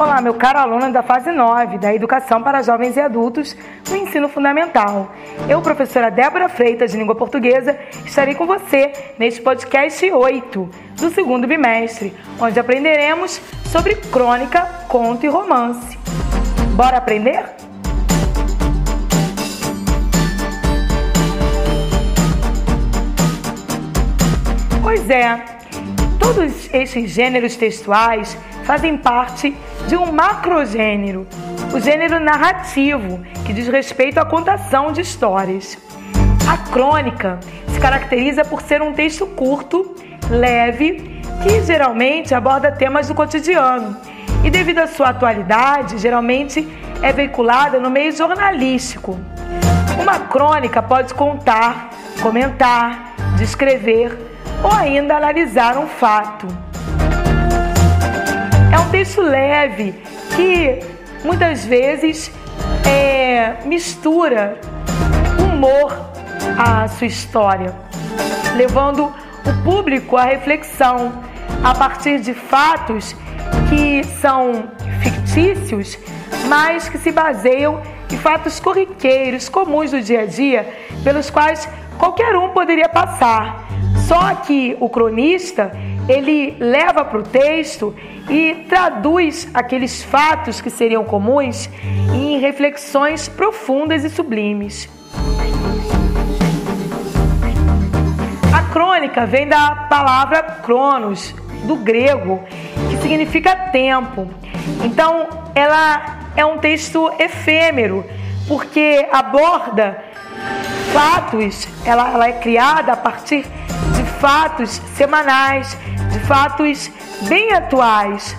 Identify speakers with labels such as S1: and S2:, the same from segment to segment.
S1: Olá, meu caro aluno da fase 9 da Educação para Jovens e Adultos no Ensino Fundamental. Eu, professora Débora Freitas, de Língua Portuguesa, estarei com você neste podcast 8 do segundo bimestre, onde aprenderemos sobre crônica, conto e romance. Bora aprender? Pois é, todos estes gêneros textuais fazem parte de um macrogênero, o gênero narrativo, que diz respeito à contação de histórias. A crônica se caracteriza por ser um texto curto, leve, que geralmente aborda temas do cotidiano e, devido à sua atualidade, geralmente é veiculada no meio jornalístico. Uma crônica pode contar, comentar, descrever ou ainda analisar um fato. É um texto leve que muitas vezes é, mistura humor à sua história, levando o público à reflexão a partir de fatos que são fictícios, mas que se baseiam em fatos corriqueiros, comuns do dia a dia, pelos quais qualquer um poderia passar. Só que o cronista ele leva para o texto e traduz aqueles fatos que seriam comuns em reflexões profundas e sublimes. A crônica vem da palavra cronos, do grego, que significa tempo. Então, ela é um texto efêmero, porque aborda fatos, ela, ela é criada a partir fatos semanais, de fatos bem atuais.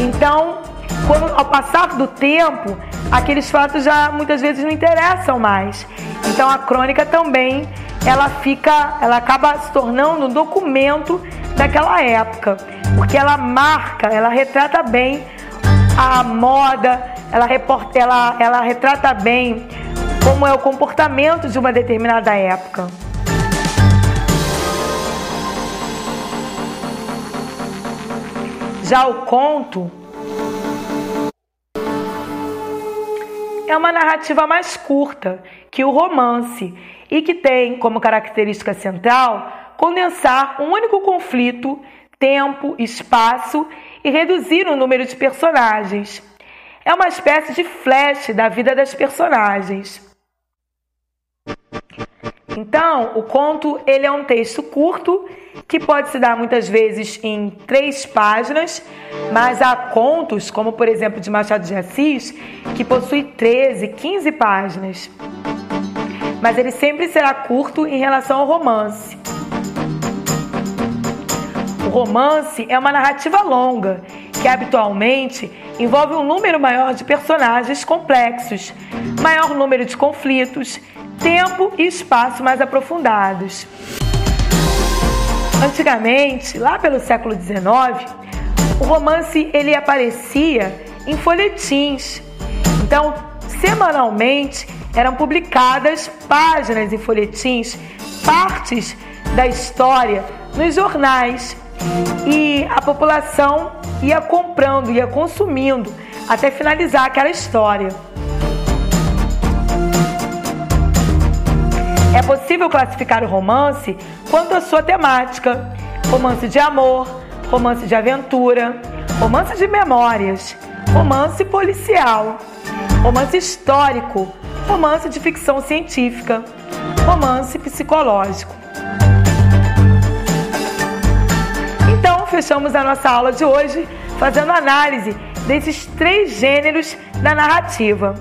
S1: Então, quando, ao passar do tempo, aqueles fatos já muitas vezes não interessam mais. Então, a crônica também ela fica, ela acaba se tornando um documento daquela época, porque ela marca, ela retrata bem a moda, ela, reporta, ela, ela retrata bem como é o comportamento de uma determinada época. Já o conto é uma narrativa mais curta que o romance e que tem como característica central condensar um único conflito, tempo, espaço e reduzir o número de personagens. É uma espécie de flash da vida das personagens. Então, o conto ele é um texto curto que pode se dar muitas vezes em três páginas, mas há contos, como por exemplo de Machado de Assis, que possui 13, 15 páginas. Mas ele sempre será curto em relação ao romance. O romance é uma narrativa longa, que habitualmente envolve um número maior de personagens complexos, maior número de conflitos tempo e espaço mais aprofundados. Antigamente, lá pelo século XIX, o romance ele aparecia em folhetins. Então, semanalmente eram publicadas páginas em folhetins, partes da história nos jornais. E a população ia comprando, ia consumindo até finalizar aquela história. É possível classificar o romance quanto à sua temática: romance de amor, romance de aventura, romance de memórias, romance policial, romance histórico, romance de ficção científica, romance psicológico. Então, fechamos a nossa aula de hoje fazendo análise desses três gêneros da narrativa.